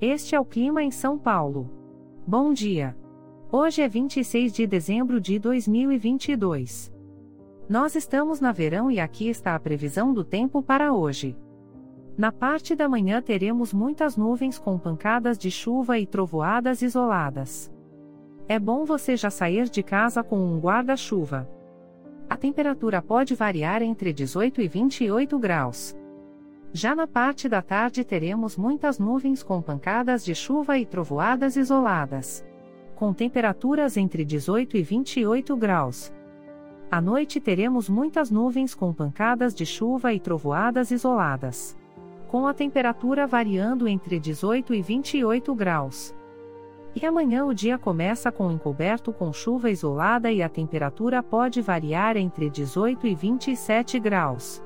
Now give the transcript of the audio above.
Este é o clima em São Paulo. Bom dia. Hoje é 26 de dezembro de 2022. Nós estamos na verão e aqui está a previsão do tempo para hoje. Na parte da manhã teremos muitas nuvens com pancadas de chuva e trovoadas isoladas. É bom você já sair de casa com um guarda-chuva. A temperatura pode variar entre 18 e 28 graus. Já na parte da tarde teremos muitas nuvens com pancadas de chuva e trovoadas isoladas. Com temperaturas entre 18 e 28 graus. À noite teremos muitas nuvens com pancadas de chuva e trovoadas isoladas. Com a temperatura variando entre 18 e 28 graus. E amanhã o dia começa com encoberto com chuva isolada e a temperatura pode variar entre 18 e 27 graus.